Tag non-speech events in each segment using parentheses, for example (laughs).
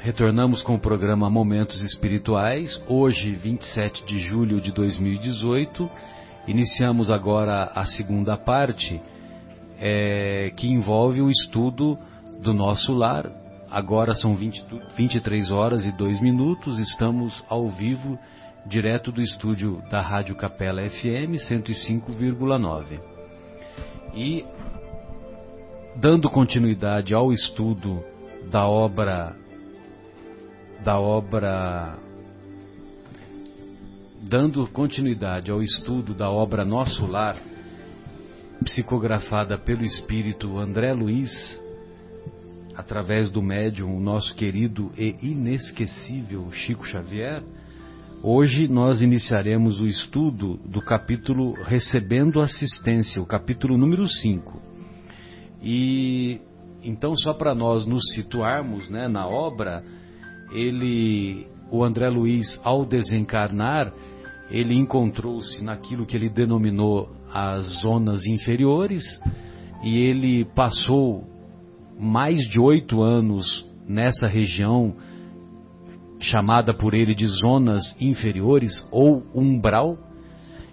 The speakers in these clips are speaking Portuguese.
Retornamos com o programa Momentos Espirituais, hoje, 27 de julho de 2018. Iniciamos agora a segunda parte, é, que envolve o estudo do nosso lar. Agora são 20, 23 horas e 2 minutos, estamos ao vivo, direto do estúdio da Rádio Capela FM 105,9. E, dando continuidade ao estudo da obra da obra dando continuidade ao estudo da obra Nosso Lar, psicografada pelo espírito André Luiz, através do médium, o nosso querido e inesquecível Chico Xavier, hoje nós iniciaremos o estudo do capítulo Recebendo Assistência, o capítulo número 5. E então, só para nós nos situarmos né, na obra, ele, o André Luiz, ao desencarnar, ele encontrou-se naquilo que ele denominou as zonas inferiores e ele passou mais de oito anos nessa região chamada por ele de zonas inferiores ou umbral.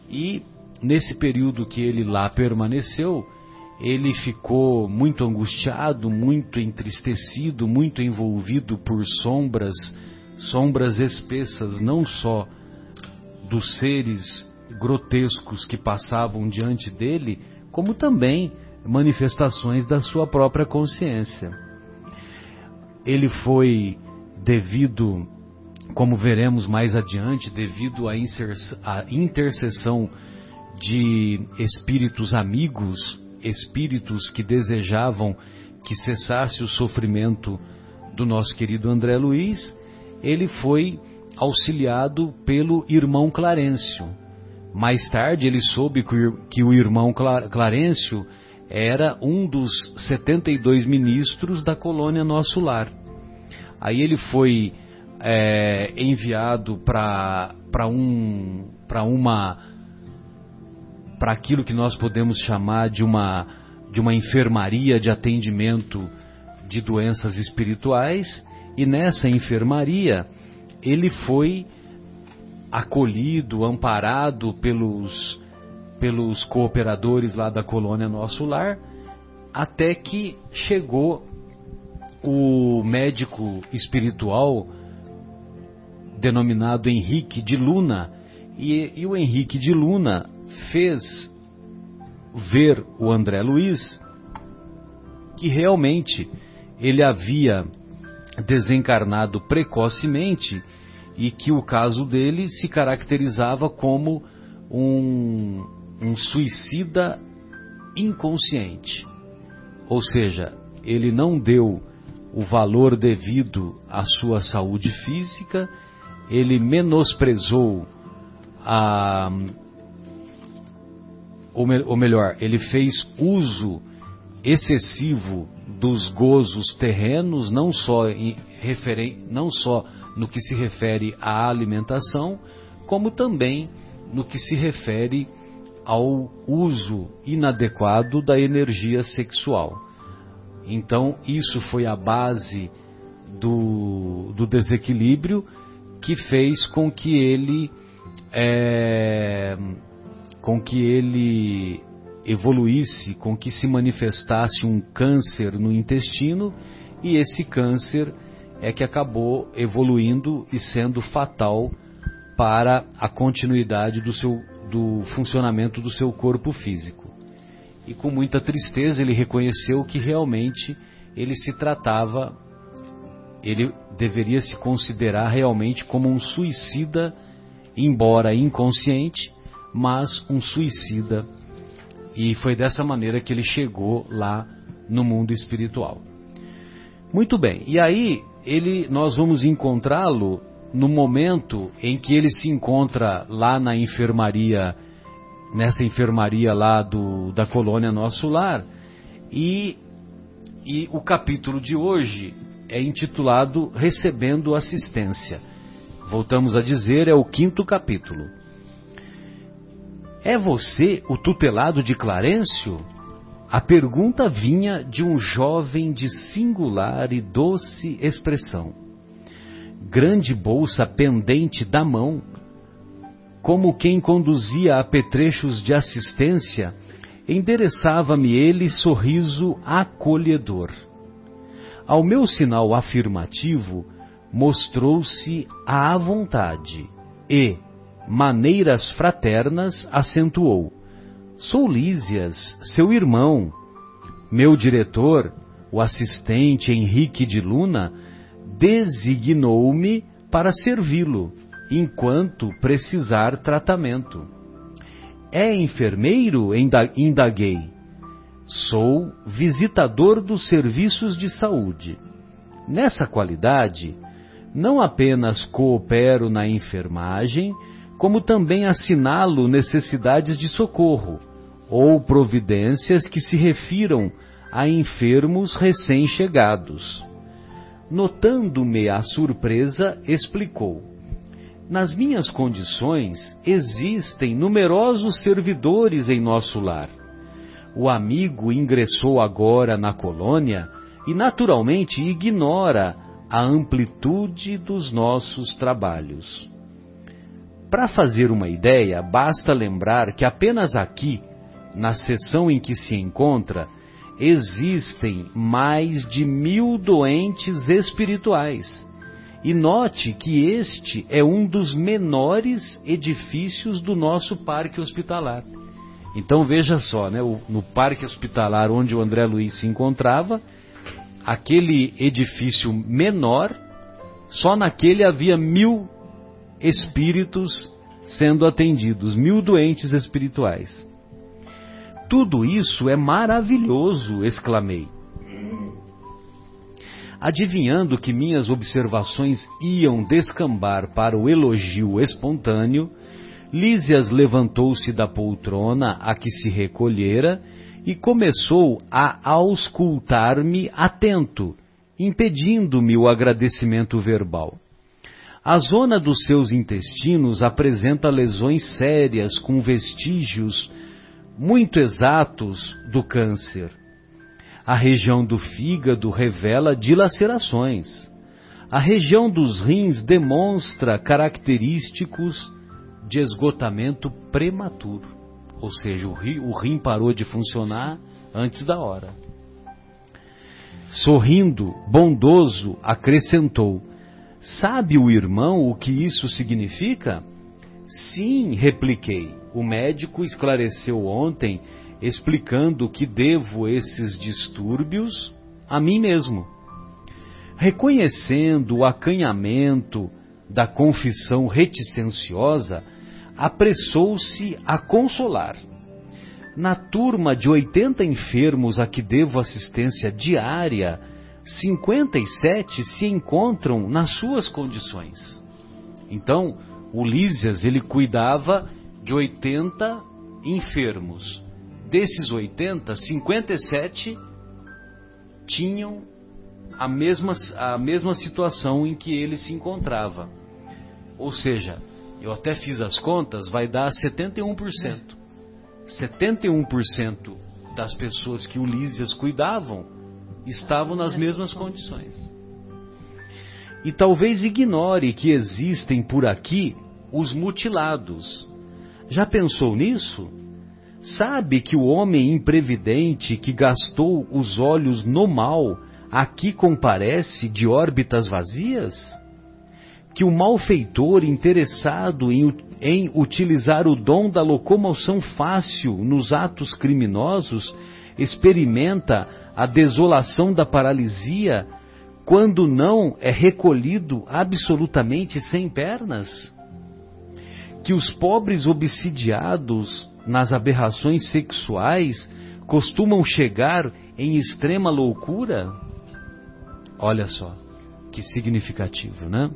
E nesse período que ele lá permaneceu ele ficou muito angustiado, muito entristecido, muito envolvido por sombras, sombras espessas, não só dos seres grotescos que passavam diante dele, como também manifestações da sua própria consciência. Ele foi devido, como veremos mais adiante, devido à intercessão de espíritos amigos espíritos que desejavam que cessasse o sofrimento do nosso querido André Luiz, ele foi auxiliado pelo irmão Clarencio. Mais tarde ele soube que o irmão Clarencio era um dos 72 ministros da colônia Nosso Lar. Aí ele foi é, enviado para um, uma para aquilo que nós podemos chamar de uma, de uma enfermaria de atendimento de doenças espirituais, e nessa enfermaria ele foi acolhido, amparado pelos, pelos cooperadores lá da colônia Nosso Lar, até que chegou o médico espiritual denominado Henrique de Luna, e, e o Henrique de Luna fez ver o André Luiz que realmente ele havia desencarnado precocemente e que o caso dele se caracterizava como um, um suicida inconsciente. Ou seja, ele não deu o valor devido à sua saúde física, ele menosprezou a, ou, me, ou melhor, ele fez uso excessivo dos gozos terrenos, não só, em, referen, não só no que se refere à alimentação, como também no que se refere ao uso inadequado da energia sexual. Então, isso foi a base do, do desequilíbrio que fez com que ele é, com que ele evoluísse, com que se manifestasse um câncer no intestino, e esse câncer é que acabou evoluindo e sendo fatal para a continuidade do, seu, do funcionamento do seu corpo físico. E com muita tristeza ele reconheceu que realmente ele se tratava, ele deveria se considerar realmente como um suicida, embora inconsciente, mas um suicida. E foi dessa maneira que ele chegou lá no mundo espiritual. Muito bem. E aí ele, nós vamos encontrá-lo no momento em que ele se encontra lá na enfermaria, nessa enfermaria lá do, da colônia Nosso Lar. E, e o capítulo de hoje é intitulado Recebendo Assistência. Voltamos a dizer, é o quinto capítulo. É você o tutelado de Clarencio? A pergunta vinha de um jovem de singular e doce expressão. grande bolsa pendente da mão, como quem conduzia apetrechos de assistência, endereçava-me ele sorriso acolhedor. Ao meu sinal afirmativo, mostrou-se à vontade e, maneiras fraternas, acentuou: Sou Lísias, seu irmão. Meu diretor, o assistente Henrique de Luna, designou-me para servi-lo enquanto precisar tratamento. É enfermeiro? Indaguei. Sou visitador dos serviços de saúde. Nessa qualidade, não apenas coopero na enfermagem, como também assinalo necessidades de socorro ou providências que se refiram a enfermos recém-chegados. Notando-me a surpresa, explicou: Nas minhas condições existem numerosos servidores em nosso lar. O amigo ingressou agora na colônia e, naturalmente, ignora a amplitude dos nossos trabalhos. Para fazer uma ideia, basta lembrar que apenas aqui, na seção em que se encontra, existem mais de mil doentes espirituais. E note que este é um dos menores edifícios do nosso parque hospitalar. Então veja só, né, no parque hospitalar onde o André Luiz se encontrava, aquele edifício menor, só naquele havia mil espíritos sendo atendidos, mil doentes espirituais. Tudo isso é maravilhoso, exclamei. Adivinhando que minhas observações iam descambar para o elogio espontâneo, Lísias levantou-se da poltrona a que se recolhera e começou a auscultar-me atento, impedindo-me o agradecimento verbal. A zona dos seus intestinos apresenta lesões sérias com vestígios muito exatos do câncer. A região do fígado revela dilacerações. A região dos rins demonstra característicos de esgotamento prematuro. Ou seja, o rim, o rim parou de funcionar antes da hora. Sorrindo, bondoso, acrescentou: Sabe o irmão o que isso significa? Sim, repliquei. O médico esclareceu ontem, explicando que devo esses distúrbios a mim mesmo. Reconhecendo o acanhamento da confissão reticenciosa, apressou-se a consolar. Na turma de 80 enfermos a que devo assistência diária, 57 se encontram nas suas condições. Então, o Lísias, ele cuidava de 80 enfermos. Desses 80, 57 tinham a mesma, a mesma situação em que ele se encontrava. Ou seja, eu até fiz as contas, vai dar 71%. 71% das pessoas que o Lísias cuidavam estavam nas mesmas condições. E talvez ignore que existem por aqui os mutilados. Já pensou nisso? Sabe que o homem imprevidente que gastou os olhos no mal aqui comparece de órbitas vazias? Que o malfeitor interessado em, em utilizar o dom da locomoção fácil nos atos criminosos experimenta a desolação da paralisia, quando não é recolhido absolutamente sem pernas? Que os pobres obsidiados nas aberrações sexuais costumam chegar em extrema loucura? Olha só, que significativo, né?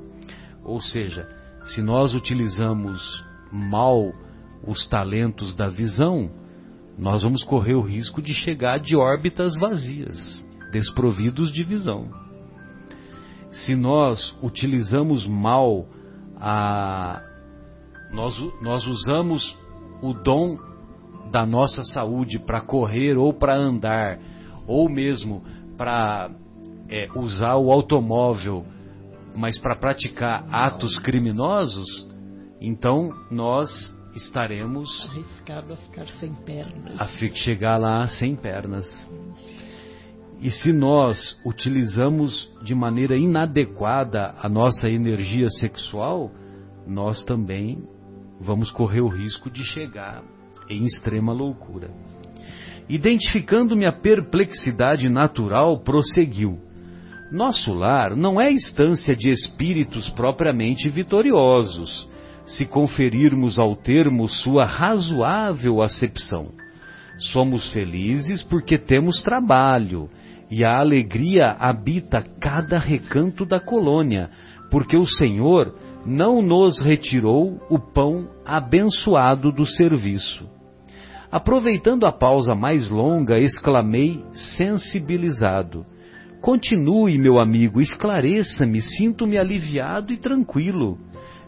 Ou seja, se nós utilizamos mal os talentos da visão, nós vamos correr o risco de chegar de órbitas vazias, desprovidos de visão. Se nós utilizamos mal a. Nós, nós usamos o dom da nossa saúde para correr ou para andar, ou mesmo para é, usar o automóvel mas para praticar atos criminosos, então nós estaremos arriscado a ficar sem pernas. A chegar lá sem pernas. E se nós utilizamos de maneira inadequada a nossa energia sexual, nós também vamos correr o risco de chegar em extrema loucura. Identificando minha perplexidade natural, prosseguiu. Nosso lar não é instância de espíritos propriamente vitoriosos, se conferirmos ao termo sua razoável acepção. Somos felizes porque temos trabalho, e a alegria habita cada recanto da colônia, porque o Senhor não nos retirou o pão abençoado do serviço. Aproveitando a pausa mais longa, exclamei, sensibilizado: Continue, meu amigo, esclareça-me, sinto-me aliviado e tranquilo.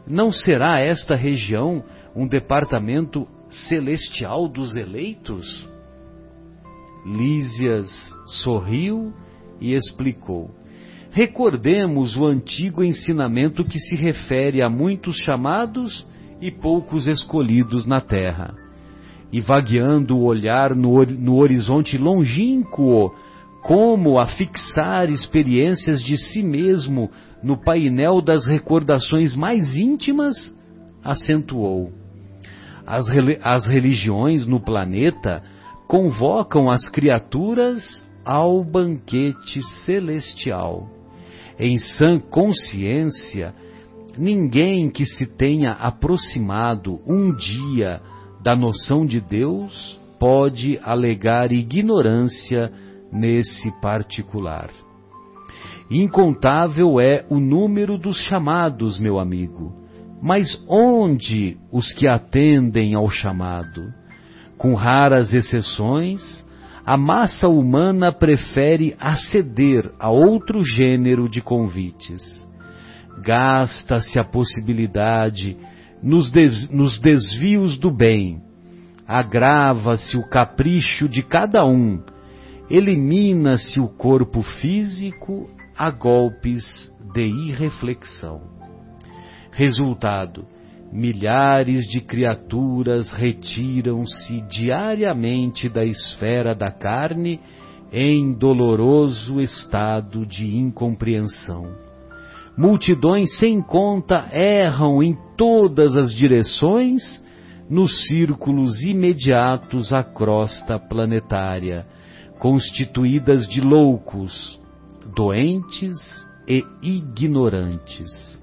Não será esta região um departamento celestial dos eleitos? Lísias sorriu e explicou. Recordemos o antigo ensinamento que se refere a muitos chamados e poucos escolhidos na terra. E vagueando o olhar no, no horizonte longínquo, como a fixar experiências de si mesmo no painel das recordações mais íntimas, acentuou. As, as religiões no planeta convocam as criaturas ao banquete celestial. Em sã consciência, ninguém que se tenha aproximado um dia da noção de Deus pode alegar ignorância nesse particular. Incontável é o número dos chamados, meu amigo, mas onde os que atendem ao chamado? Com raras exceções, a massa humana prefere aceder a outro gênero de convites. Gasta-se a possibilidade nos, des nos desvios do bem, agrava-se o capricho de cada um, elimina-se o corpo físico a golpes de irreflexão. Resultado: milhares de criaturas retiram-se diariamente da esfera da carne em doloroso estado de incompreensão. Multidões sem conta erram em todas as direções nos círculos imediatos à crosta planetária, constituídas de loucos, doentes e ignorantes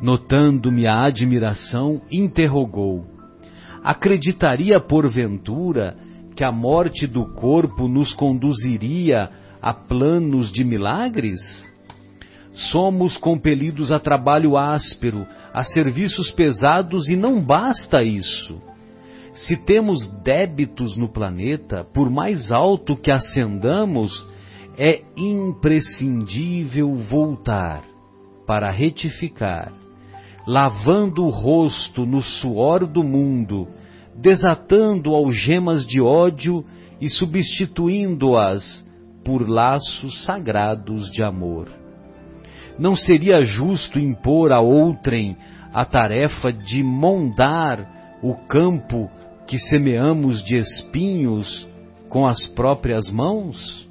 Notando minha admiração, interrogou: Acreditaria porventura que a morte do corpo nos conduziria a planos de milagres? Somos compelidos a trabalho áspero, a serviços pesados e não basta isso. Se temos débitos no planeta, por mais alto que ascendamos, é imprescindível voltar para retificar lavando o rosto no suor do mundo, desatando algemas de ódio e substituindo-as por laços sagrados de amor. Não seria justo impor a outrem a tarefa de mondar o campo que semeamos de espinhos com as próprias mãos?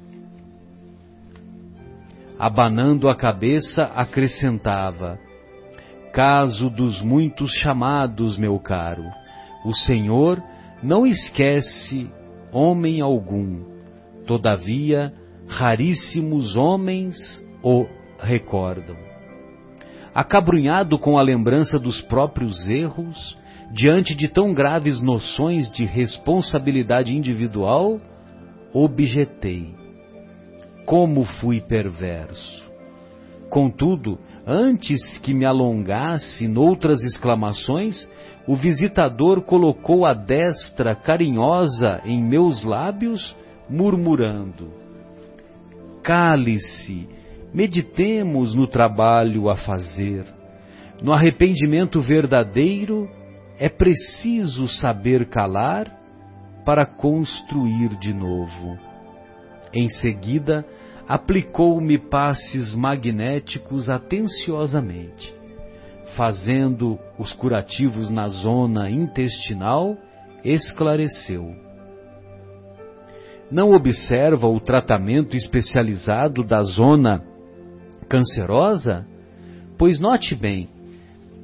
Abanando a cabeça, acrescentava: caso dos muitos chamados, meu caro, o Senhor não esquece homem algum. Todavia, raríssimos homens o recordam. Acabrunhado com a lembrança dos próprios erros, diante de tão graves noções de responsabilidade individual, objetei: como fui perverso. Contudo, Antes que me alongasse noutras exclamações, o visitador colocou a destra carinhosa em meus lábios, murmurando: Cale-se, meditemos no trabalho a fazer. No arrependimento verdadeiro, é preciso saber calar para construir de novo. Em seguida, aplicou-me passes magnéticos atenciosamente, fazendo os curativos na zona intestinal, esclareceu. Não observa o tratamento especializado da zona cancerosa? Pois note bem,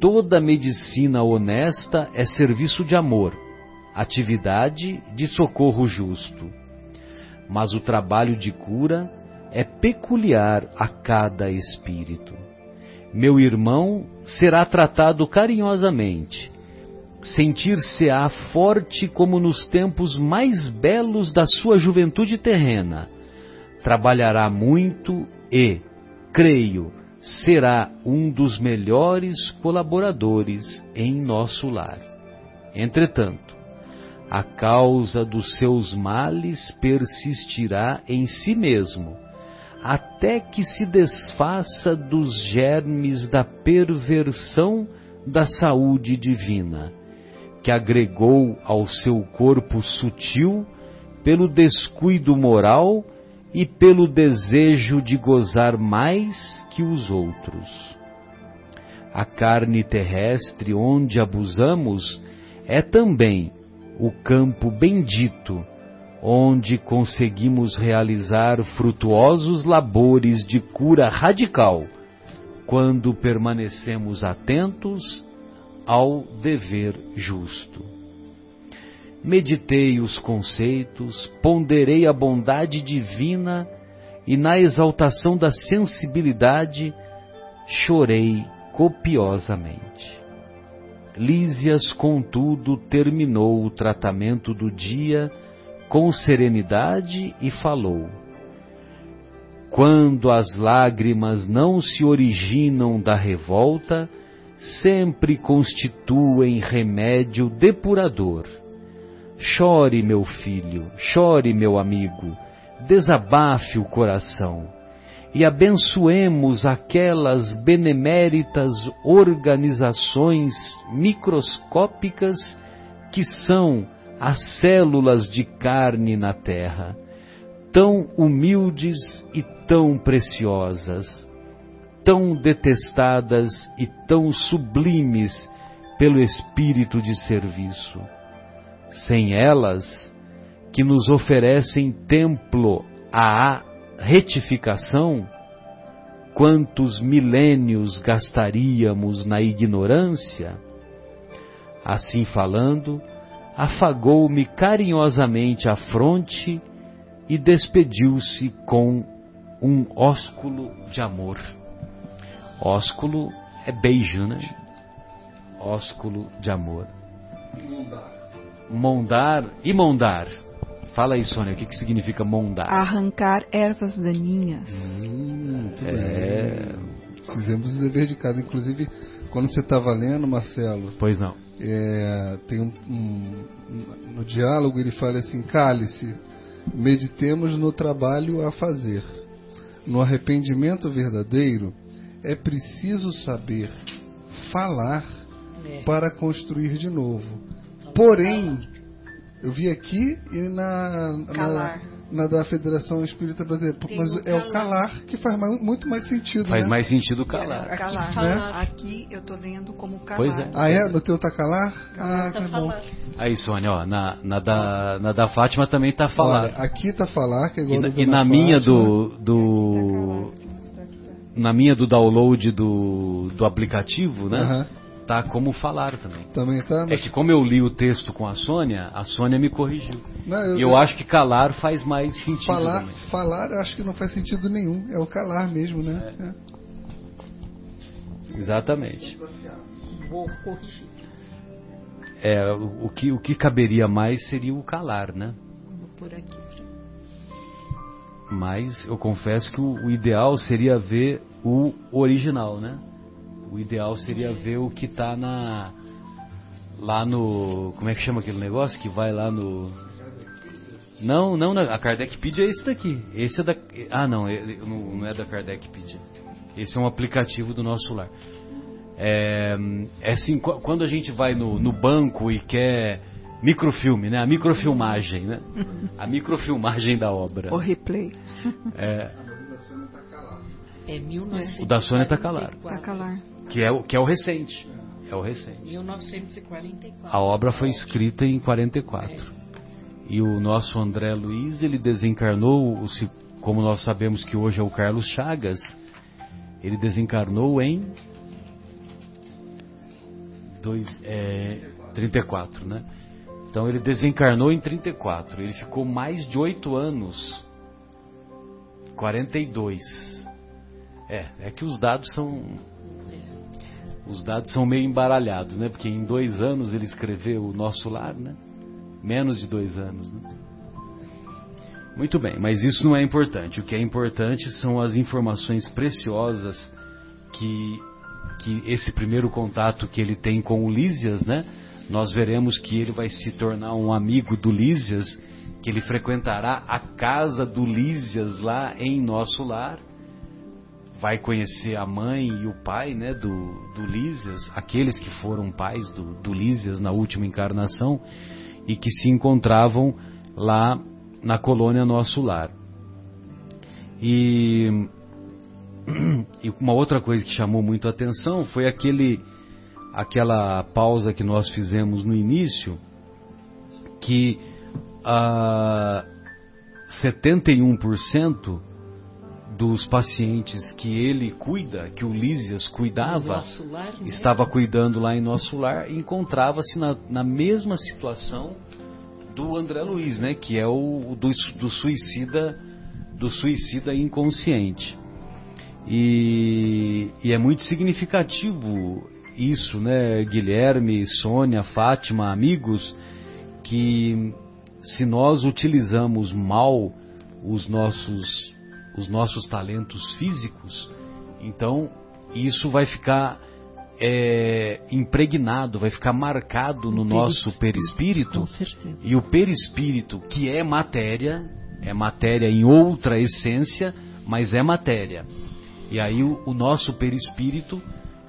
toda medicina honesta é serviço de amor, atividade de socorro justo. Mas o trabalho de cura é peculiar a cada espírito. Meu irmão será tratado carinhosamente. Sentir-se-á forte como nos tempos mais belos da sua juventude terrena. Trabalhará muito e, creio, será um dos melhores colaboradores em nosso lar. Entretanto, a causa dos seus males persistirá em si mesmo, até que se desfaça dos germes da perversão da saúde divina, que agregou ao seu corpo sutil pelo descuido moral e pelo desejo de gozar mais que os outros. A carne terrestre onde abusamos é também o campo bendito onde conseguimos realizar frutuosos labores de cura radical quando permanecemos atentos ao dever justo. Meditei os conceitos, ponderei a bondade divina e, na exaltação da sensibilidade, chorei copiosamente. Lísias, contudo, terminou o tratamento do dia com serenidade e falou: Quando as lágrimas não se originam da revolta, sempre constituem remédio depurador. Chore, meu filho, chore, meu amigo, desabafe o coração e abençoemos aquelas beneméritas organizações microscópicas que são as células de carne na terra, tão humildes e tão preciosas, tão detestadas e tão sublimes pelo espírito de serviço. Sem elas, que nos oferecem templo à retificação, quantos milênios gastaríamos na ignorância? Assim falando, afagou-me carinhosamente a fronte e despediu-se com um ósculo de amor. Ósculo é beijo, né? Ósculo de amor. Mondar e mondar. Fala aí, Sônia, o que, que significa mondar? Arrancar ervas daninhas. Hum, é... Fizemos o dever de casa. Inclusive, quando você estava lendo, Marcelo. Pois não. É, tem um, um, no diálogo ele fala assim: cale-se, meditemos no trabalho a fazer. No arrependimento verdadeiro, é preciso saber falar é. para construir de novo. Porém, eu vi aqui e na, na, na, da Federação Espírita Brasileira, Tem mas é o calar que faz mais, muito mais sentido. Faz né? mais sentido calar. Aqui, calar. Né? aqui eu estou lendo como calar. Pois é. Ah, é? No teu tá calar? calar ah, tá que bom. Aí, Sônia, ó, na, na, da, na da Fátima também tá falar. Olha, aqui tá falar, que é igual E, na, e na minha do. do na minha do download do, do aplicativo, né? Uhum tá como falar também. Também tá. Mas... É que como eu li o texto com a Sônia, a Sônia me corrigiu. Não, eu, e eu, eu, acho que calar faz mais sentido. Falar, também. falar eu acho que não faz sentido nenhum. É o calar mesmo, né? É. É. Exatamente. Vou corrigir. É, o, o, que, o que caberia mais seria o calar, né? Vou por aqui. Mas eu confesso que o, o ideal seria ver o original, né? O ideal seria ver o que está na lá no como é que chama aquele negócio que vai lá no não, não, a Kardecpedia é esse daqui. Esse é da ah não, não, não é da Kardecpedia. Esse é um aplicativo do nosso lar. É, é assim, quando a gente vai no, no banco e quer microfilme, né? A microfilmagem, né? A microfilmagem da obra. O replay. É, É 1944. O da Sônia Tacalar. Tacalar. Que é, o- que é o recente. É o recente. 1944. A obra foi escrita em 44. E o nosso André Luiz, ele desencarnou, como nós sabemos que hoje é o Carlos Chagas, ele desencarnou em dois, é, 34, né? Então ele desencarnou em 34. Ele ficou mais de oito anos. 42. É, é que os dados são os dados são meio embaralhados, né? Porque em dois anos ele escreveu o Nosso Lar, né? Menos de dois anos, né? Muito bem, mas isso não é importante. O que é importante são as informações preciosas que, que esse primeiro contato que ele tem com o Lísias, né? Nós veremos que ele vai se tornar um amigo do Lísias, que ele frequentará a casa do Lísias lá em Nosso Lar vai conhecer a mãe e o pai né, do, do Lísias, aqueles que foram pais do, do Lísias na última encarnação e que se encontravam lá na colônia Nosso Lar. E, e uma outra coisa que chamou muito a atenção foi aquele, aquela pausa que nós fizemos no início, que ah, 71% dos pacientes que ele cuida, que o Lísias cuidava, lar, né? estava cuidando lá em nosso lar encontrava-se na, na mesma situação do André Luiz, né, que é o do, do suicida do suicida inconsciente. E, e é muito significativo isso, né, Guilherme, Sônia, Fátima, amigos, que se nós utilizamos mal os nossos os nossos talentos físicos, então isso vai ficar é, impregnado, vai ficar marcado no nosso perispírito. E o perispírito, que é matéria, é matéria em outra essência, mas é matéria. E aí o, o nosso perispírito,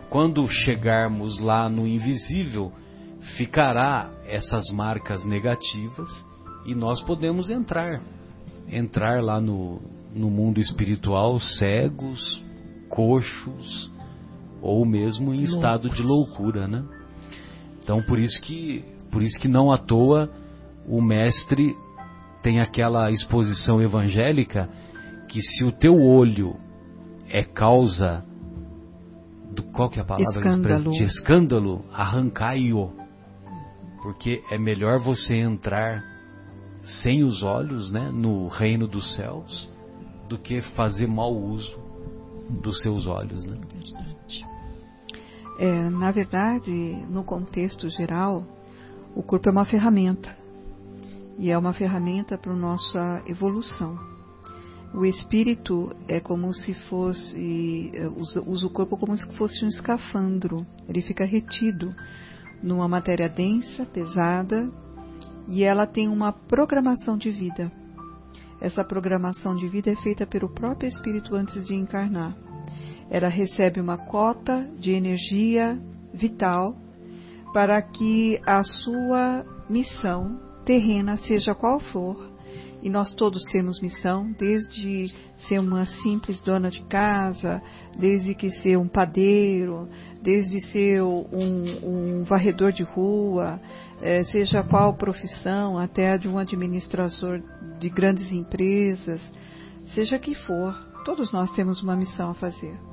quando chegarmos lá no invisível, ficará essas marcas negativas e nós podemos entrar, entrar lá no, no mundo espiritual cegos, coxos ou mesmo em estado de loucura, né? Então por isso que por isso que não à toa o mestre tem aquela exposição evangélica que se o teu olho é causa do qual que é a palavra que Escândalo. de escândalo, arrancai-o. Porque é melhor você entrar sem os olhos, né, no reino dos céus, do que fazer mau uso dos seus olhos, né? Verdade. É, na verdade, no contexto geral, o corpo é uma ferramenta. E é uma ferramenta para a nossa evolução. O espírito é como se fosse. é, usa, usa o corpo como se fosse um escafandro. Ele fica retido numa matéria densa, pesada, e ela tem uma programação de vida. Essa programação de vida é feita pelo próprio espírito antes de encarnar. Ela recebe uma cota de energia vital para que a sua missão terrena, seja qual for, e nós todos temos missão, desde ser uma simples dona de casa, desde que ser um padeiro, desde ser um, um varredor de rua, eh, seja qual profissão, até de um administrador de grandes empresas, seja que for, todos nós temos uma missão a fazer.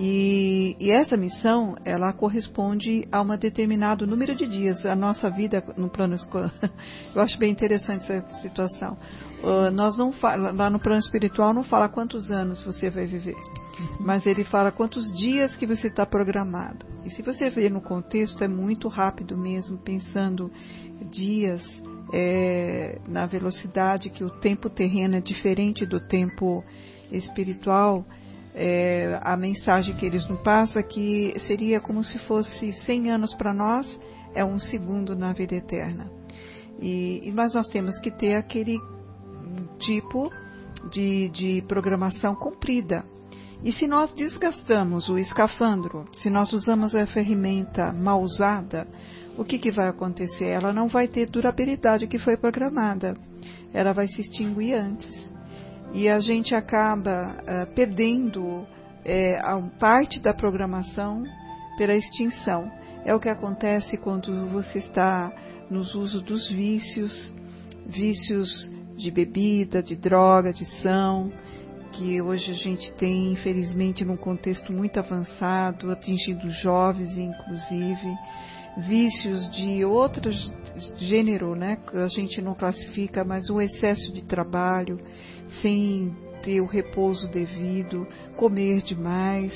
E, e, essa missão, ela corresponde a um determinado número de dias. A nossa vida no plano escolar, (laughs) eu acho bem interessante essa situação. Uh, nós não fala, lá no plano espiritual não fala quantos anos você vai viver, mas ele fala quantos dias que você está programado. E se você ver no contexto, é muito rápido mesmo, pensando dias é, na velocidade que o tempo terreno é diferente do tempo espiritual é, a mensagem que eles nos passam que seria como se fosse 100 anos para nós, é um segundo na vida eterna. E, mas nós temos que ter aquele tipo de, de programação cumprida. E se nós desgastamos o escafandro, se nós usamos a ferramenta mal usada, o que, que vai acontecer? Ela não vai ter durabilidade que foi programada. Ela vai se extinguir antes e a gente acaba uh, perdendo é, parte da programação pela extinção. É o que acontece quando você está nos usos dos vícios, vícios de bebida, de droga, de são, que hoje a gente tem, infelizmente, num contexto muito avançado, atingindo jovens, inclusive, vícios de outro gênero, né? A gente não classifica, mas o excesso de trabalho, sem ter o repouso devido, comer demais,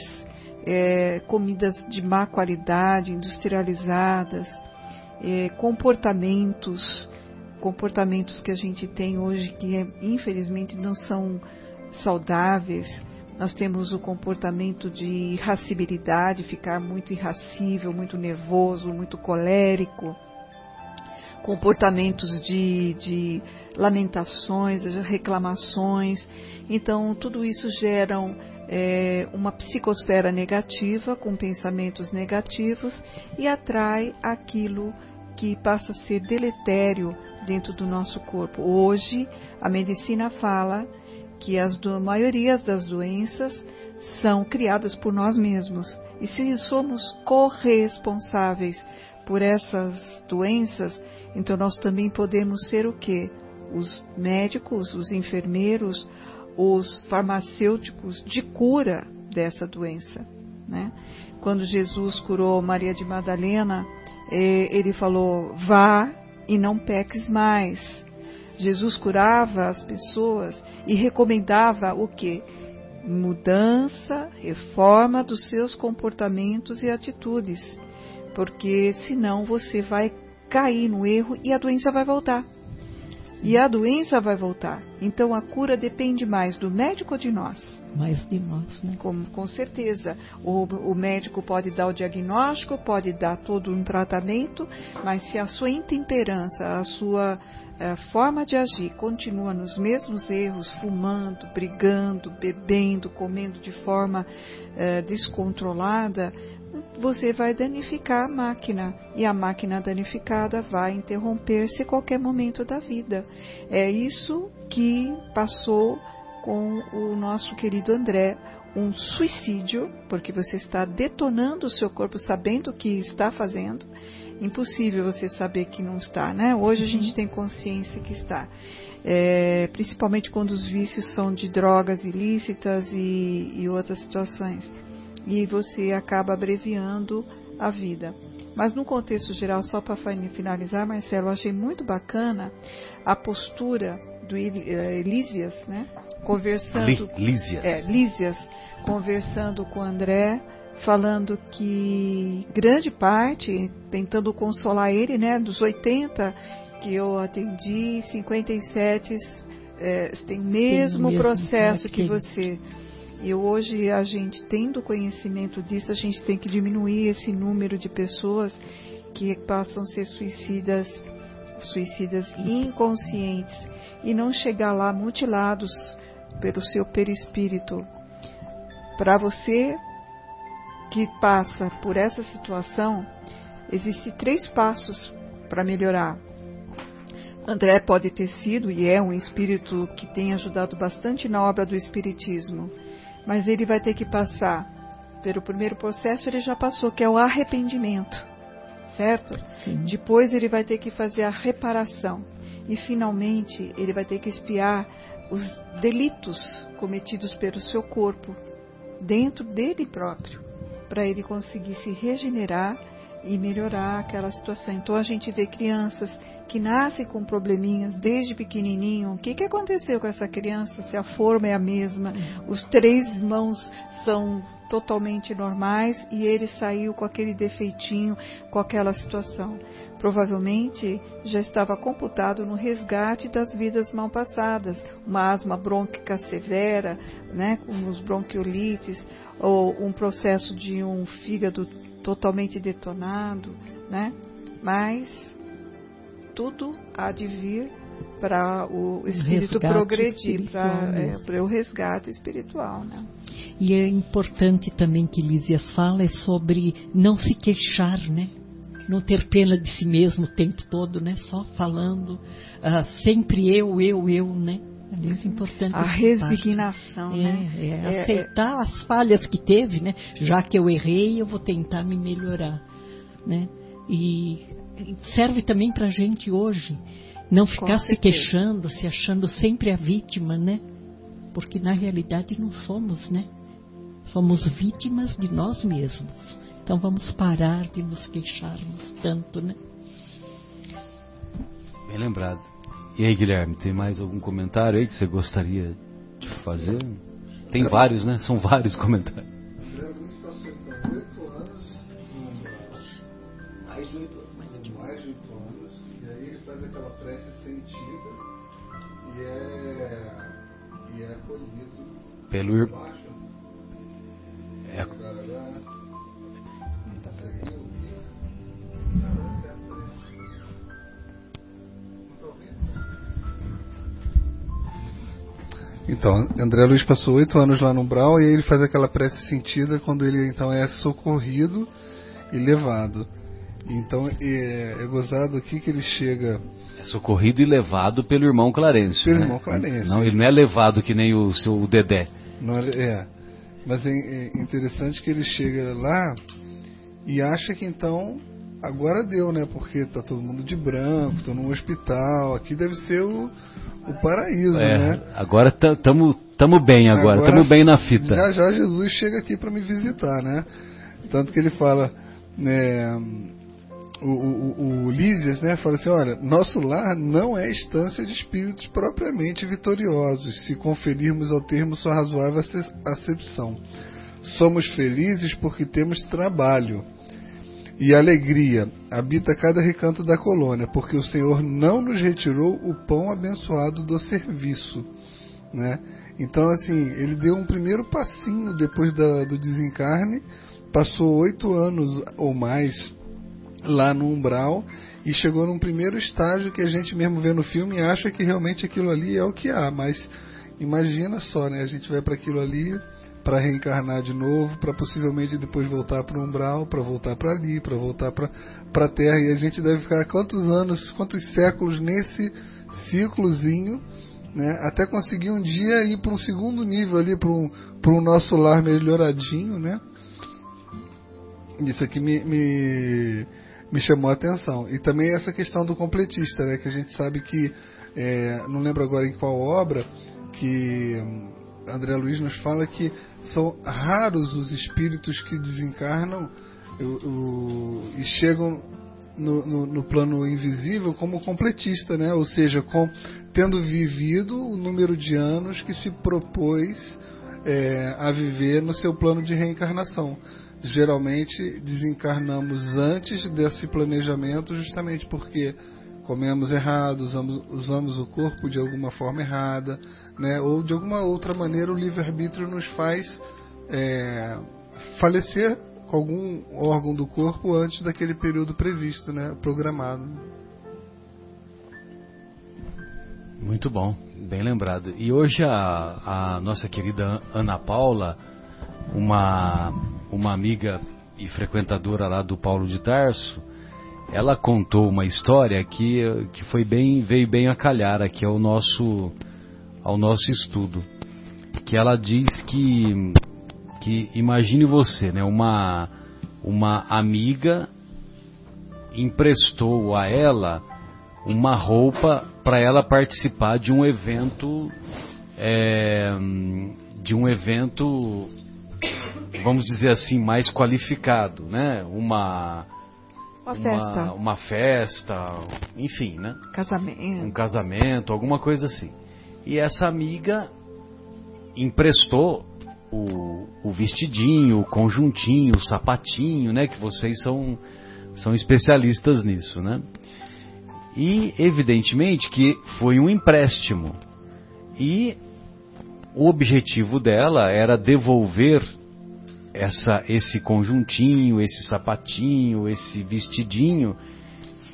é, comidas de má qualidade, industrializadas, é, comportamentos, comportamentos que a gente tem hoje que infelizmente não são saudáveis. Nós temos o comportamento de irascibilidade, ficar muito irracível, muito nervoso, muito colérico, comportamentos de, de lamentações, reclamações. Então, tudo isso geram é, uma psicosfera negativa, com pensamentos negativos, e atrai aquilo que passa a ser deletério dentro do nosso corpo. Hoje, a medicina fala que as do, maioria das doenças são criadas por nós mesmos. E se somos corresponsáveis por essas doenças, então nós também podemos ser o quê? Os médicos, os enfermeiros, os farmacêuticos de cura dessa doença. Né? Quando Jesus curou Maria de Madalena, eh, ele falou: vá e não peques mais. Jesus curava as pessoas e recomendava o que? Mudança, reforma dos seus comportamentos e atitudes, porque senão você vai cair no erro e a doença vai voltar. E a doença vai voltar. Então a cura depende mais do médico ou de nós? Mais de nós, né? Com, com certeza. O, o médico pode dar o diagnóstico, pode dar todo um tratamento, mas se a sua intemperança, a sua a forma de agir continua nos mesmos erros, fumando, brigando, bebendo, comendo de forma uh, descontrolada, você vai danificar a máquina e a máquina danificada vai interromper-se a qualquer momento da vida. É isso que passou com o nosso querido André, um suicídio, porque você está detonando o seu corpo sabendo o que está fazendo impossível você saber que não está, né? Hoje a gente uhum. tem consciência que está. É, principalmente quando os vícios são de drogas ilícitas e, e outras situações. E você acaba abreviando a vida. Mas no contexto geral, só para finalizar, Marcelo, eu achei muito bacana a postura do Elísias, né? Conversando. Lísias. É, Lísias, conversando com o André falando que grande parte, tentando consolar ele, né, dos 80 que eu atendi, 57 é, tem o mesmo, mesmo processo que você. E hoje a gente tendo conhecimento disso, a gente tem que diminuir esse número de pessoas que passam a ser suicidas, suicidas inconscientes e não chegar lá mutilados pelo seu perispírito. Para você que passa por essa situação, existem três passos para melhorar. André pode ter sido e é um espírito que tem ajudado bastante na obra do espiritismo, mas ele vai ter que passar pelo primeiro processo, ele já passou, que é o arrependimento, certo? Sim. Depois ele vai ter que fazer a reparação e finalmente ele vai ter que espiar os delitos cometidos pelo seu corpo dentro dele próprio para ele conseguir se regenerar e melhorar aquela situação. Então a gente vê crianças que nascem com probleminhas desde pequenininho. O que, que aconteceu com essa criança? Se a forma é a mesma, os três mãos são totalmente normais e ele saiu com aquele defeitinho, com aquela situação. Provavelmente já estava computado no resgate das vidas mal passadas, uma asma brônquica severa, né, com os bronquiolites, ou um processo de um fígado totalmente detonado, né? Mas tudo há de vir para o espírito resgate progredir, para é, o resgate espiritual, né? E é importante também que Lísias fala é sobre não se queixar, né? Não ter pena de si mesmo o tempo todo, né? Só falando, uh, sempre eu, eu, eu, né? Aliás, importante a resignação, é, né? É, é aceitar é, as falhas que teve, né? Já que eu errei, eu vou tentar me melhorar, né? E serve também para a gente hoje não ficar se queixando, se achando sempre a vítima, né? Porque na realidade não somos, né? Somos vítimas de nós mesmos. Então vamos parar de nos queixarmos tanto, né? Bem lembrado. E aí, Guilherme, tem mais algum comentário aí que você gostaria de fazer? Tem vários, né? São vários comentários. Mais de oito anos. Mais de oito anos. E aí ele faz aquela prece sentida e é, e é acolhido pelo Então, André Luiz passou oito anos lá no Umbral e ele faz aquela prece sentida quando ele então é socorrido e levado. Então é, é gozado aqui que ele chega. É socorrido e levado pelo irmão Clarence. Pelo né? irmão Clarence. Não, ele não é levado que nem o seu Dedé. Não é, é. Mas é, é interessante que ele chega lá e acha que então agora deu, né? Porque tá todo mundo de branco, tô num hospital, aqui deve ser o o paraíso, é, né? Agora estamos tamo bem agora, estamos bem na fita. Já já Jesus chega aqui para me visitar, né? Tanto que ele fala, né, o, o, o Lísias, né, fala assim, olha, nosso lar não é estância de espíritos propriamente vitoriosos, se conferirmos ao termo sua razoável acepção. Somos felizes porque temos trabalho e alegria habita cada recanto da colônia, porque o Senhor não nos retirou o pão abençoado do serviço, né? Então, assim, ele deu um primeiro passinho depois da, do desencarne, passou oito anos ou mais lá no umbral e chegou num primeiro estágio que a gente mesmo vê no filme acha que realmente aquilo ali é o que há, mas imagina só, né? A gente vai para aquilo ali para reencarnar de novo, para possivelmente depois voltar para o umbral, para voltar para ali, para voltar para a Terra. E a gente deve ficar quantos anos, quantos séculos nesse ciclozinho, né, até conseguir um dia ir para um segundo nível ali, para um, um nosso lar melhoradinho, né? Isso aqui me, me, me chamou a atenção. E também essa questão do completista, né, que a gente sabe que, é, não lembro agora em qual obra, que André Luiz nos fala que são raros os espíritos que desencarnam o, o, e chegam no, no, no, plano invisível como completista, né? ou seja, com, tendo vivido o número de anos que se propôs é, a viver no seu plano de reencarnação. Geralmente desencarnamos antes desse planejamento, justamente porque comemos errado, usamos, usamos o corpo de alguma forma errada, né? ou de alguma outra maneira o livre-arbítrio nos faz é, falecer com algum órgão do corpo antes daquele período previsto, né? programado. Muito bom, bem lembrado. E hoje a, a nossa querida Ana Paula, uma, uma amiga e frequentadora lá do Paulo de Tarso, ela contou uma história que, que foi bem, veio bem a calhar aqui ao nosso, ao nosso estudo. Que ela diz que, que imagine você, né, uma, uma amiga emprestou a ela uma roupa para ela participar de um evento é, de um evento vamos dizer assim mais qualificado né uma uma festa. Uma, uma festa, enfim, né? Casamento. Um casamento, alguma coisa assim. E essa amiga emprestou o, o vestidinho, o conjuntinho, o sapatinho, né? Que vocês são, são especialistas nisso, né? E evidentemente que foi um empréstimo. E o objetivo dela era devolver essa, esse conjuntinho, esse sapatinho, esse vestidinho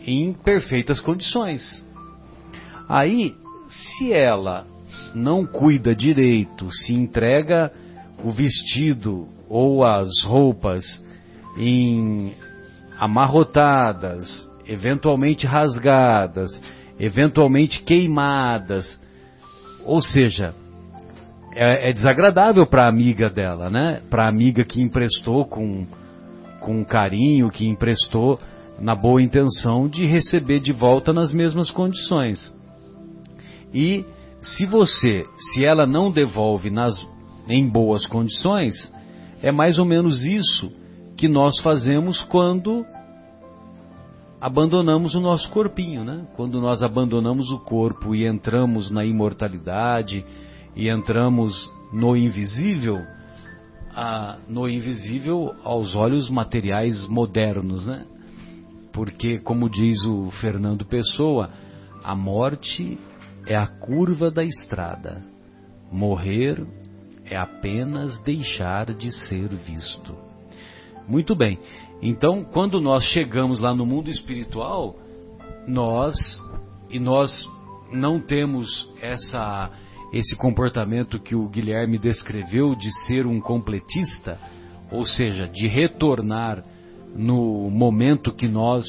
em perfeitas condições. Aí, se ela não cuida direito, se entrega o vestido ou as roupas em amarrotadas, eventualmente rasgadas, eventualmente queimadas, ou seja, é, é desagradável para a amiga dela, né? Para a amiga que emprestou com, com carinho, que emprestou na boa intenção de receber de volta nas mesmas condições. E se você, se ela não devolve nas, em boas condições, é mais ou menos isso que nós fazemos quando abandonamos o nosso corpinho, né? Quando nós abandonamos o corpo e entramos na imortalidade e entramos no invisível, a, no invisível aos olhos materiais modernos, né? Porque, como diz o Fernando Pessoa, a morte é a curva da estrada. Morrer é apenas deixar de ser visto. Muito bem. Então, quando nós chegamos lá no mundo espiritual, nós e nós não temos essa esse comportamento que o Guilherme descreveu de ser um completista, ou seja, de retornar no momento que nós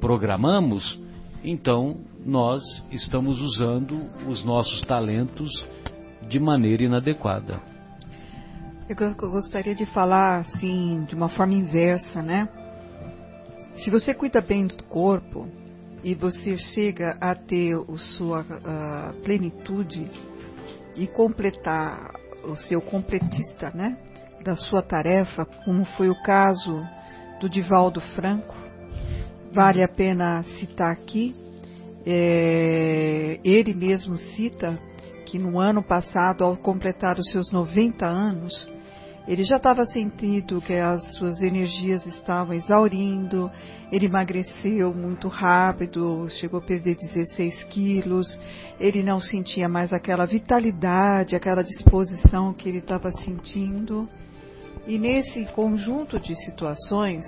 programamos, então nós estamos usando os nossos talentos de maneira inadequada. Eu gostaria de falar assim, de uma forma inversa, né? Se você cuida bem do corpo e você chega a ter a sua uh, plenitude e completar o seu completista, né? Da sua tarefa, como foi o caso do Divaldo Franco, vale a pena citar aqui. É, ele mesmo cita que no ano passado, ao completar os seus 90 anos, ele já estava sentindo que as suas energias estavam exaurindo, ele emagreceu muito rápido, chegou a perder 16 quilos, ele não sentia mais aquela vitalidade, aquela disposição que ele estava sentindo. E nesse conjunto de situações,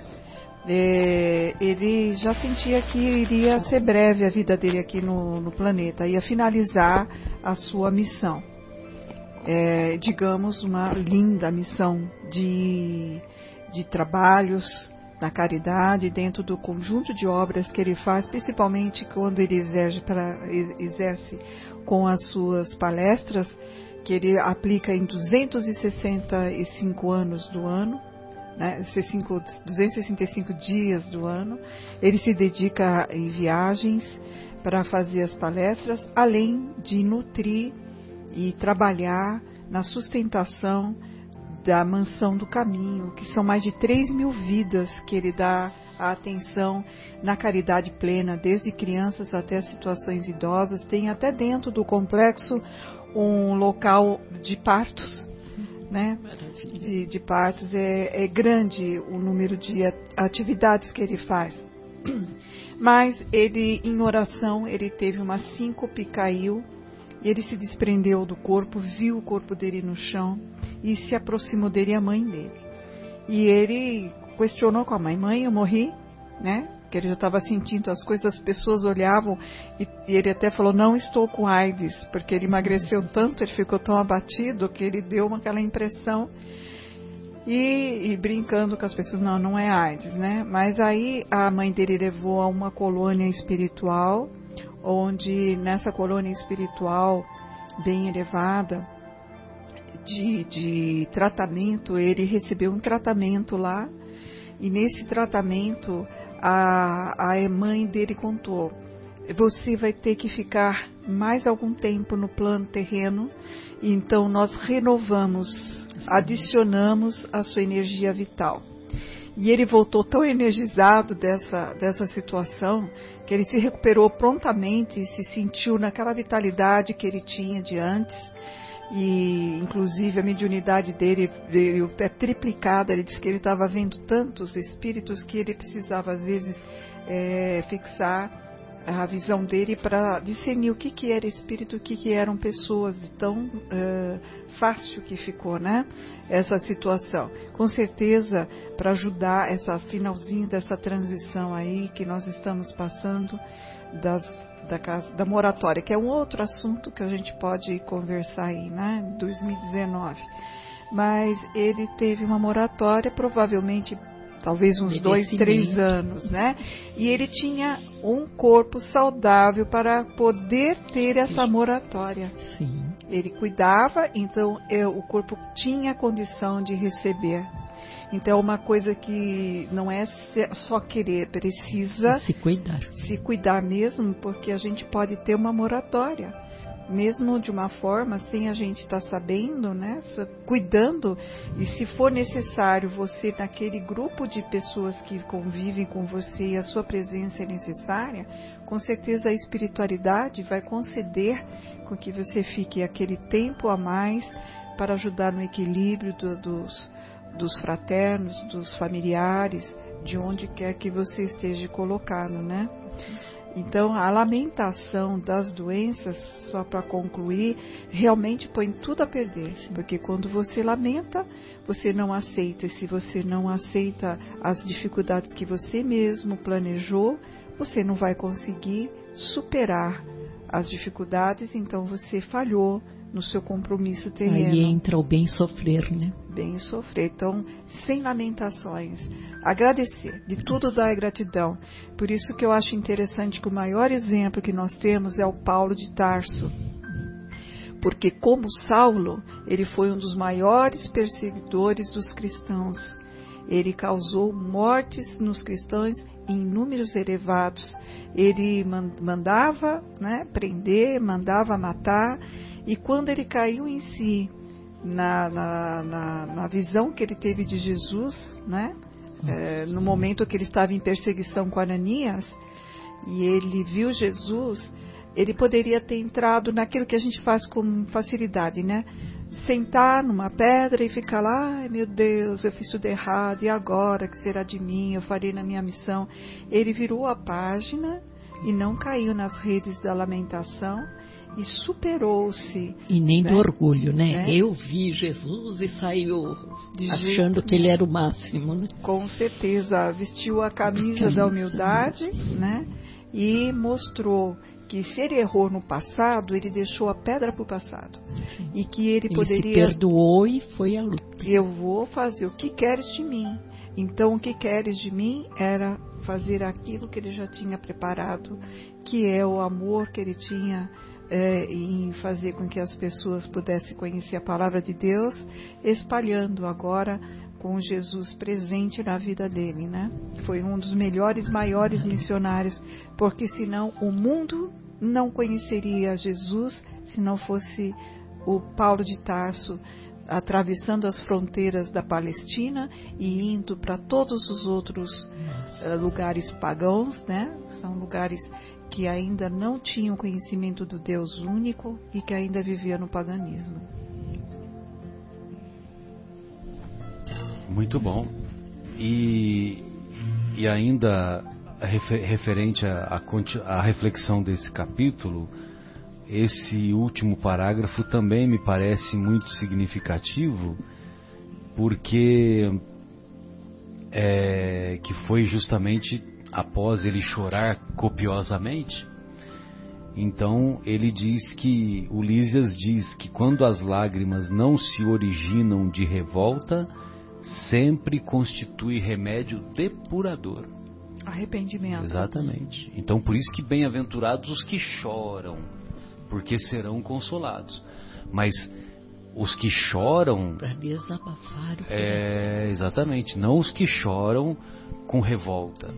é, ele já sentia que iria ser breve a vida dele aqui no, no planeta, ia finalizar a sua missão é, digamos, uma linda missão de, de trabalhos na caridade, dentro do conjunto de obras que ele faz, principalmente quando ele exerce, pra, exerce com as suas palestras, que ele aplica em 265 anos do ano, né, 265 dias do ano. Ele se dedica em viagens para fazer as palestras, além de nutrir e trabalhar na sustentação da mansão do caminho, que são mais de 3 mil vidas que ele dá a atenção na caridade plena, desde crianças até situações idosas. Tem até dentro do complexo um local de partos, né? De, de partos. É, é grande o número de atividades que ele faz. Mas ele, em oração, ele teve uma síncope, caiu ele se desprendeu do corpo, viu o corpo dele no chão e se aproximou dele a mãe dele. E ele questionou com a mãe: Mãe, eu morri? Né? Que ele já estava sentindo as coisas, as pessoas olhavam e, e ele até falou: Não estou com AIDS, porque ele emagreceu tanto, ele ficou tão abatido que ele deu aquela impressão. E, e, brincando com as pessoas, não, não é AIDS, né? Mas aí a mãe dele levou a uma colônia espiritual onde nessa colônia espiritual bem elevada de, de tratamento, ele recebeu um tratamento lá e nesse tratamento a, a mãe dele contou: você vai ter que ficar mais algum tempo no plano terreno, então nós renovamos, adicionamos a sua energia vital. E ele voltou tão energizado dessa, dessa situação que ele se recuperou prontamente e se sentiu naquela vitalidade que ele tinha de antes. E, inclusive, a mediunidade dele veio até triplicada. Ele disse que ele estava vendo tantos espíritos que ele precisava, às vezes, é, fixar a visão dele para discernir o que, que era espírito, o que, que eram pessoas, tão uh, fácil que ficou, né? Essa situação. Com certeza, para ajudar essa finalzinho dessa transição aí que nós estamos passando das, da, da moratória, que é um outro assunto que a gente pode conversar aí, né? 2019. Mas ele teve uma moratória, provavelmente talvez uns dois, três anos, né? E ele tinha um corpo saudável para poder ter essa moratória. Sim. Ele cuidava, então eu, o corpo tinha condição de receber. Então é uma coisa que não é só querer, precisa se cuidar. Se cuidar mesmo, porque a gente pode ter uma moratória mesmo de uma forma sem a gente estar tá sabendo, né? Cuidando e se for necessário você naquele grupo de pessoas que convivem com você e a sua presença é necessária, com certeza a espiritualidade vai conceder com que você fique aquele tempo a mais para ajudar no equilíbrio do, dos, dos fraternos, dos familiares, de onde quer que você esteja colocado, né? Então, a lamentação das doenças, só para concluir, realmente põe tudo a perder. Porque quando você lamenta, você não aceita. E se você não aceita as dificuldades que você mesmo planejou, você não vai conseguir superar as dificuldades, então você falhou no seu compromisso terreno. Aí entra o bem sofrer, né? Bem sofrer. Então, sem lamentações, agradecer, de tudo dar gratidão. Por isso que eu acho interessante que o maior exemplo que nós temos é o Paulo de Tarso. Porque como Saulo, ele foi um dos maiores perseguidores dos cristãos. Ele causou mortes nos cristãos em números elevados. Ele mandava né, prender, mandava matar, e quando ele caiu em si, na, na, na, na visão que ele teve de Jesus, né, é, no momento que ele estava em perseguição com Ananias, e ele viu Jesus, ele poderia ter entrado naquilo que a gente faz com facilidade, né? Sentar numa pedra e ficar lá, ai meu Deus, eu fiz tudo errado, e agora que será de mim? Eu farei na minha missão. Ele virou a página e não caiu nas redes da lamentação e superou-se. E nem né? do orgulho, né? né? Eu vi Jesus e saiu de achando jeito... que ele era o máximo, né? Com certeza, vestiu a camisa da humildade, né? E mostrou que se ele errou no passado, ele deixou a pedra para o passado. E que ele, ele poderia. Se perdoou e foi à luta. Eu vou fazer o que queres de mim. Então, o que queres de mim era fazer aquilo que ele já tinha preparado, que é o amor que ele tinha é, em fazer com que as pessoas pudessem conhecer a palavra de Deus, espalhando agora com Jesus presente na vida dele, né? Foi um dos melhores, maiores missionários, porque senão o mundo não conheceria Jesus se não fosse o Paulo de Tarso atravessando as fronteiras da Palestina e indo para todos os outros uh, lugares pagãos, né? São lugares que ainda não tinham conhecimento do Deus único e que ainda viviam no paganismo. Muito bom. E, e ainda referente à reflexão desse capítulo, esse último parágrafo também me parece muito significativo, porque é, que foi justamente após ele chorar copiosamente. Então ele diz que, Ulísias diz que quando as lágrimas não se originam de revolta, sempre constitui remédio depurador. Arrependimento. Exatamente. Então por isso que bem-aventurados os que choram, porque serão consolados. Mas os que choram. Para desabafar o É, exatamente. Não os que choram com revolta.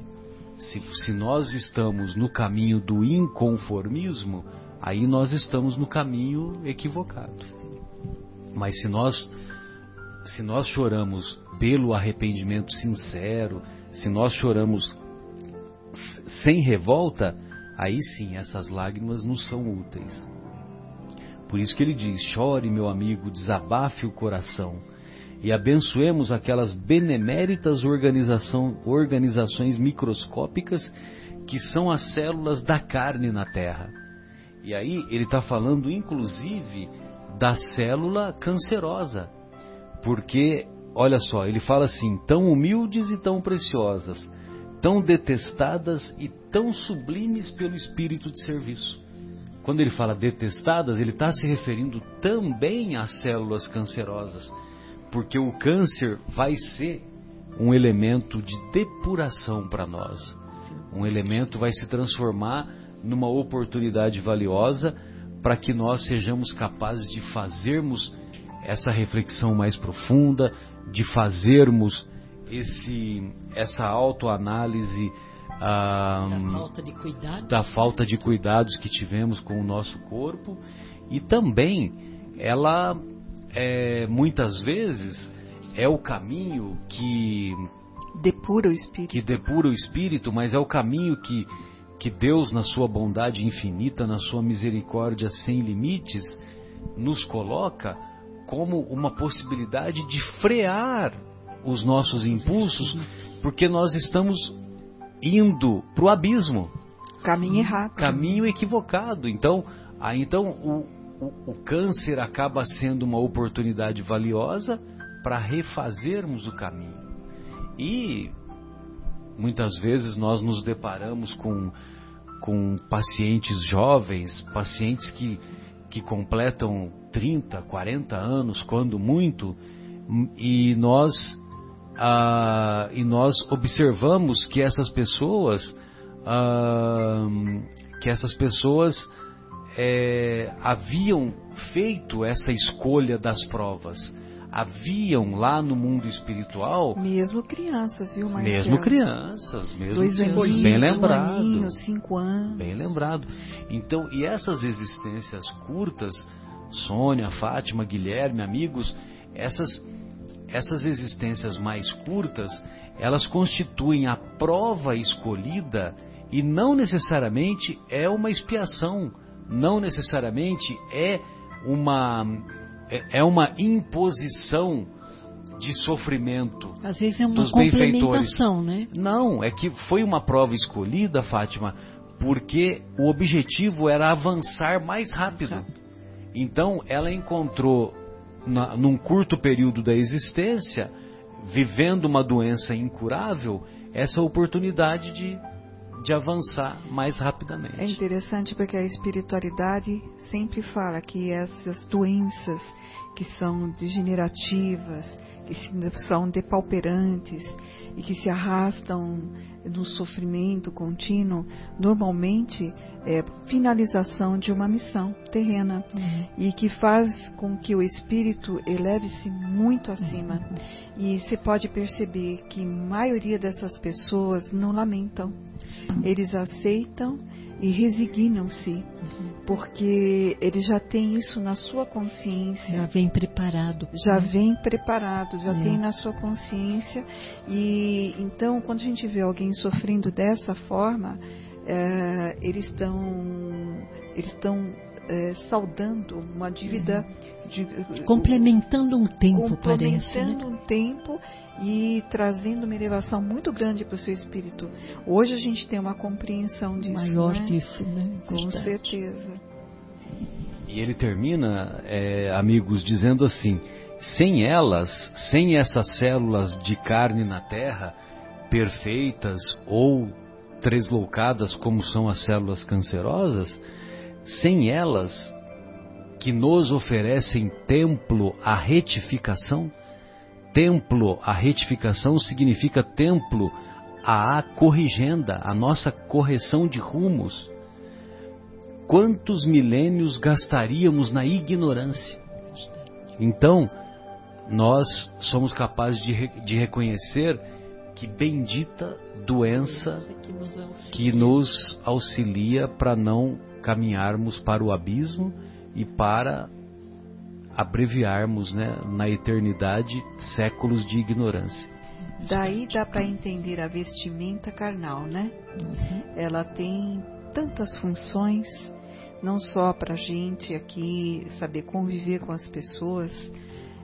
Se, se nós estamos no caminho do inconformismo, aí nós estamos no caminho equivocado. Mas se nós se nós choramos pelo arrependimento sincero, se nós choramos sem revolta, aí sim essas lágrimas nos são úteis. Por isso que ele diz: chore, meu amigo, desabafe o coração e abençoemos aquelas beneméritas organizações microscópicas que são as células da carne na Terra. E aí ele está falando inclusive da célula cancerosa, porque olha só, ele fala assim: tão humildes e tão preciosas, tão detestadas e tão sublimes pelo espírito de serviço. Quando ele fala detestadas, ele está se referindo também às células cancerosas, porque o câncer vai ser um elemento de depuração para nós. Um elemento vai se transformar numa oportunidade valiosa para que nós sejamos capazes de fazermos essa reflexão mais profunda, de fazermos esse, essa autoanálise ah, da, falta de cuidados. da falta de cuidados que tivemos com o nosso corpo e também ela é, muitas vezes é o caminho que depura o espírito que depura o espírito mas é o caminho que que Deus na sua bondade infinita na sua misericórdia sem limites nos coloca como uma possibilidade de frear os nossos impulsos, porque nós estamos indo para o abismo. Caminho errado. Caminho equivocado. Então, ah, então o, o, o câncer acaba sendo uma oportunidade valiosa para refazermos o caminho. E muitas vezes nós nos deparamos com, com pacientes jovens, pacientes que, que completam 30, 40 anos, quando muito, e nós ah, e nós observamos que essas pessoas ah, que essas pessoas é, haviam feito essa escolha das provas. Haviam lá no mundo espiritual mesmo crianças viu Marcelo? mesmo crianças mesmo dois crianças, bem lembrado. um aninho, cinco anos. Bem lembrado. Então e essas existências curtas Sônia Fátima Guilherme amigos essas essas existências mais curtas, elas constituem a prova escolhida e não necessariamente é uma expiação, não necessariamente é uma é, é uma imposição de sofrimento. Às vezes é uma dos complementação, né? Não, é que foi uma prova escolhida, Fátima, porque o objetivo era avançar mais rápido. Então ela encontrou na, num curto período da existência, vivendo uma doença incurável, essa oportunidade de, de avançar mais rapidamente. É interessante porque a espiritualidade sempre fala que essas doenças que são degenerativas, que são depauperantes e que se arrastam no sofrimento contínuo, normalmente é finalização de uma missão terrena uhum. e que faz com que o espírito eleve-se muito acima. Uhum. E você pode perceber que a maioria dessas pessoas não lamentam, eles aceitam e resignam-se, porque ele já tem isso na sua consciência. Já vem preparado. Já vem preparado, já é. tem na sua consciência. E então, quando a gente vê alguém sofrendo dessa forma, é, eles estão eles estão é, saudando uma dívida. De, complementando um tempo, complementando parece. Né? um tempo e trazendo uma elevação muito grande para o seu espírito. Hoje a gente tem uma compreensão disso. Maior né? disso, né? Com Verdade. certeza. E ele termina, é, amigos, dizendo assim: sem elas, sem essas células de carne na terra, perfeitas ou tresloucadas como são as células cancerosas, sem elas que nos oferecem templo à retificação, templo à retificação significa templo à corrigenda, a nossa correção de rumos. Quantos milênios gastaríamos na ignorância? Então, nós somos capazes de, de reconhecer que bendita doença que nos auxilia para não caminharmos para o abismo e para abreviarmos né, na eternidade séculos de ignorância. Daí dá para entender a vestimenta carnal, né? Uhum. Ela tem tantas funções, não só para a gente aqui saber conviver com as pessoas,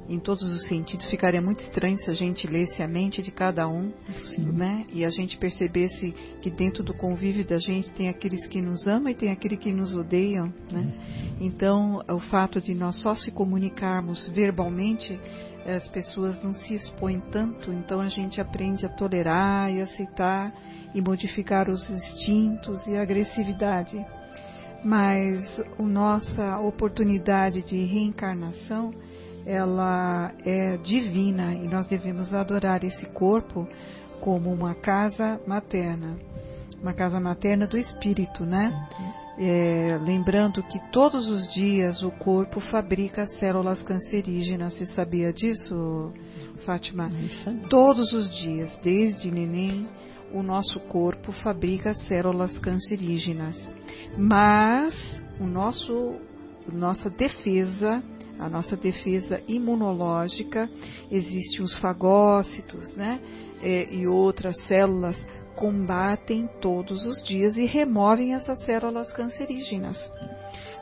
em todos os sentidos. Ficaria muito estranho se a gente lesse a mente de cada um, Sim. né? E a gente percebesse que dentro do convívio da gente tem aqueles que nos amam e tem aqueles que nos odeiam, né? Então, o fato de nós só se comunicarmos verbalmente, as pessoas não se expõem tanto, então a gente aprende a tolerar e aceitar e modificar os instintos e a agressividade. Mas a nossa oportunidade de reencarnação ela é divina e nós devemos adorar esse corpo como uma casa materna, uma casa materna do espírito, né? É, lembrando que todos os dias o corpo fabrica células cancerígenas. Você sabia disso, Fátima? Todos os dias, desde neném, o nosso corpo fabrica células cancerígenas. Mas o nosso, nossa defesa, a nossa defesa imunológica, existem os fagócitos, né? É, e outras células combatem todos os dias e removem essas células cancerígenas.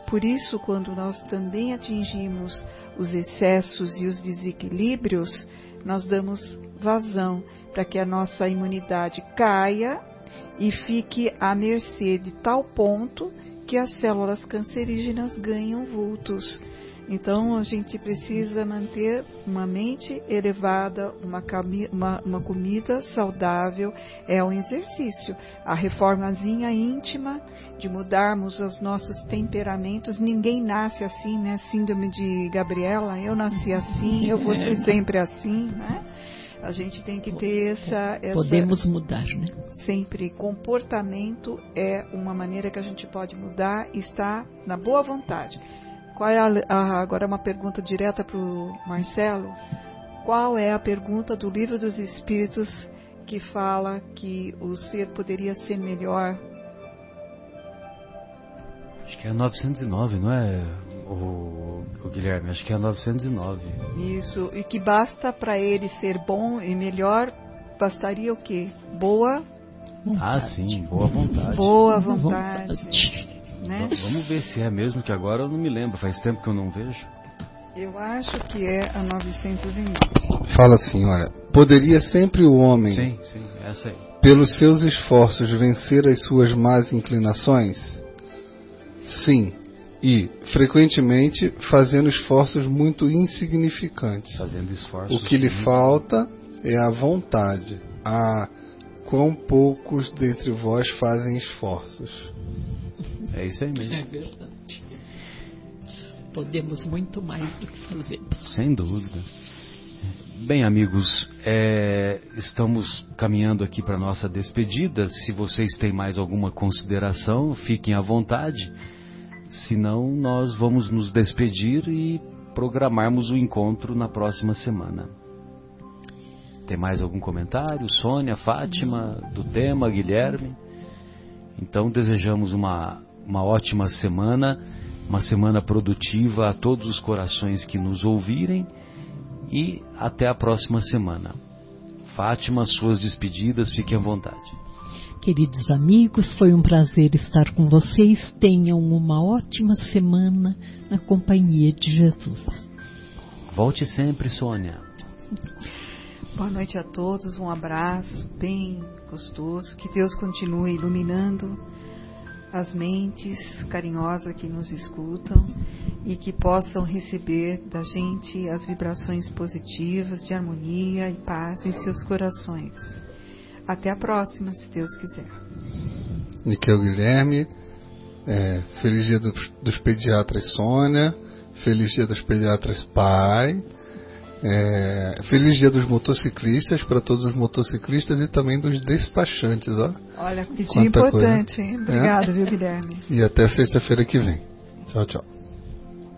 Por isso, quando nós também atingimos os excessos e os desequilíbrios, nós damos vazão para que a nossa imunidade caia e fique à mercê de tal ponto que as células cancerígenas ganham vultos. Então a gente precisa manter uma mente elevada, uma, uma, uma, comida saudável, é um exercício. A reformazinha íntima de mudarmos os nossos temperamentos. Ninguém nasce assim, né? Síndrome de Gabriela, eu nasci assim, eu vou ser sempre assim, né? A gente tem que ter essa, essa, Podemos mudar, né? Sempre. Comportamento é uma maneira que a gente pode mudar e está na boa vontade. Qual é a, a, agora uma pergunta direta para o Marcelo. Qual é a pergunta do livro dos Espíritos que fala que o ser poderia ser melhor? Acho que é 909, não é, o, o Guilherme? Acho que é 909. Isso, e que basta para ele ser bom e melhor, bastaria o quê? Boa ah, sim, boa vontade. Boa vontade. Né? Vamos ver se é mesmo, que agora eu não me lembro, faz tempo que eu não vejo. Eu acho que é a 909. Fala assim, olha, poderia sempre o homem, sim, sim, essa aí. pelos seus esforços, vencer as suas más inclinações? Sim, e frequentemente fazendo esforços muito insignificantes. Fazendo esforços. O que lhe falta é a vontade, a quão poucos dentre vós fazem esforços. É isso aí mesmo. É verdade. Podemos muito mais do que fazemos. Sem dúvida. Bem, amigos, é, estamos caminhando aqui para nossa despedida. Se vocês têm mais alguma consideração, fiquem à vontade. Senão, nós vamos nos despedir e programarmos o encontro na próxima semana. Tem mais algum comentário? Sônia, Fátima, do tema, Guilherme? Então, desejamos uma uma ótima semana, uma semana produtiva a todos os corações que nos ouvirem e até a próxima semana. Fátima, suas despedidas, fiquem à vontade. Queridos amigos, foi um prazer estar com vocês. Tenham uma ótima semana na companhia de Jesus. Volte sempre, Sônia. Boa noite a todos, um abraço bem gostoso. Que Deus continue iluminando as mentes carinhosas que nos escutam e que possam receber da gente as vibrações positivas de harmonia e paz em seus corações. Até a próxima, se Deus quiser. Miquel Guilherme, é, feliz dia dos, dos pediatras Sônia, feliz dia dos pediatras Pai. É, feliz dia dos motociclistas para todos os motociclistas e também dos despachantes, ó. Olha, que dia importante, hein? Obrigada, é? viu, Guilherme? E até sexta-feira que vem. Tchau, tchau.